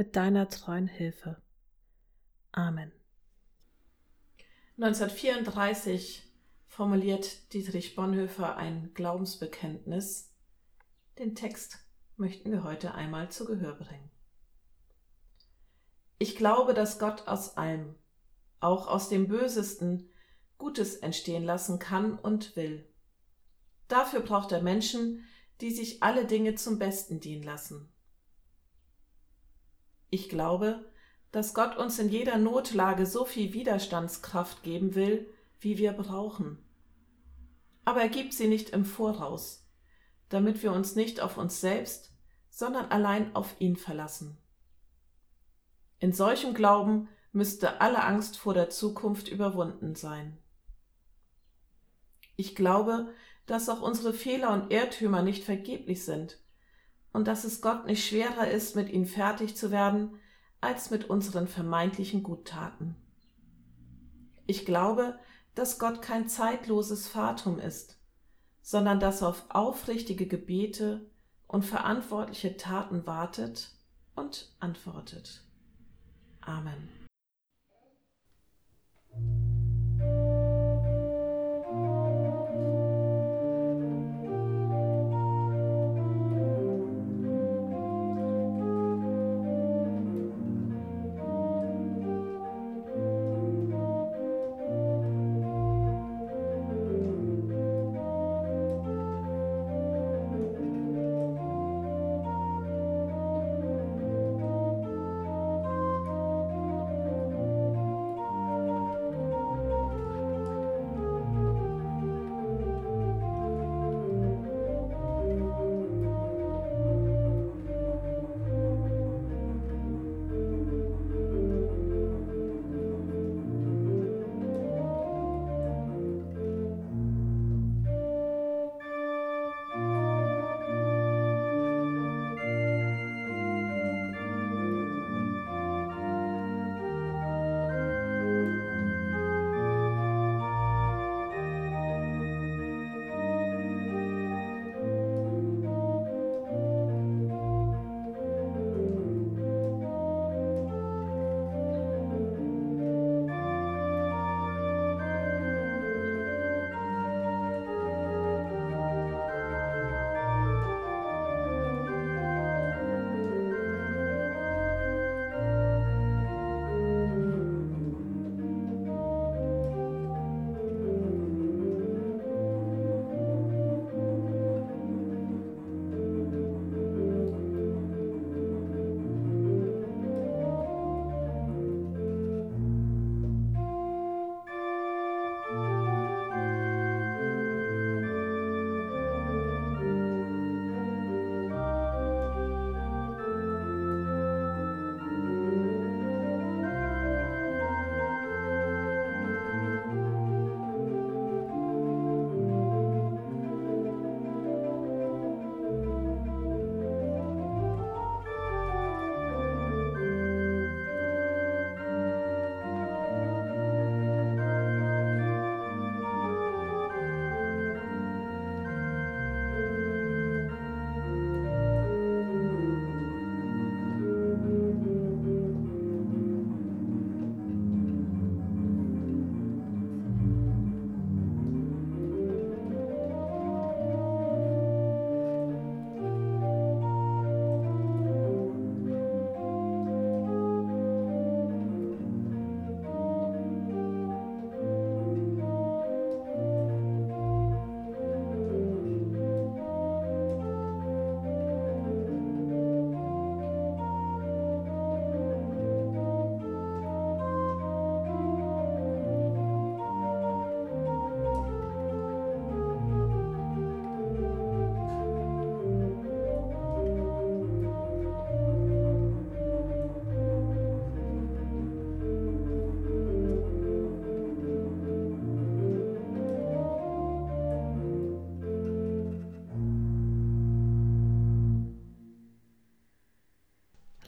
mit deiner treuen Hilfe. Amen. 1934 formuliert Dietrich Bonhoeffer ein Glaubensbekenntnis. Den Text möchten wir heute einmal zu Gehör bringen. Ich glaube, dass Gott aus allem, auch aus dem Bösesten, Gutes entstehen lassen kann und will. Dafür braucht er Menschen, die sich alle Dinge zum Besten dienen lassen. Ich glaube, dass Gott uns in jeder Notlage so viel Widerstandskraft geben will, wie wir brauchen. Aber er gibt sie nicht im Voraus, damit wir uns nicht auf uns selbst, sondern allein auf ihn verlassen. In solchem Glauben müsste alle Angst vor der Zukunft überwunden sein. Ich glaube, dass auch unsere Fehler und Irrtümer nicht vergeblich sind und dass es Gott nicht schwerer ist, mit ihnen fertig zu werden, als mit unseren vermeintlichen Guttaten. Ich glaube, dass Gott kein zeitloses Fatum ist, sondern dass er auf aufrichtige Gebete und verantwortliche Taten wartet und antwortet. Amen.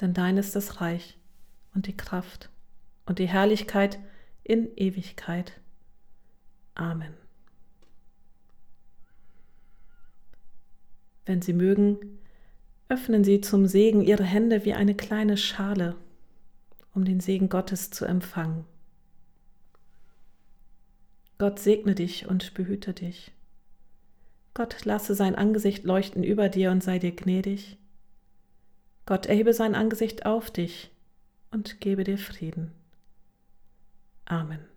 Denn dein ist das Reich und die Kraft und die Herrlichkeit in Ewigkeit. Amen. Wenn Sie mögen, öffnen Sie zum Segen Ihre Hände wie eine kleine Schale, um den Segen Gottes zu empfangen. Gott segne dich und behüte dich. Gott lasse sein Angesicht leuchten über dir und sei dir gnädig. Gott erhebe sein Angesicht auf dich und gebe dir Frieden. Amen.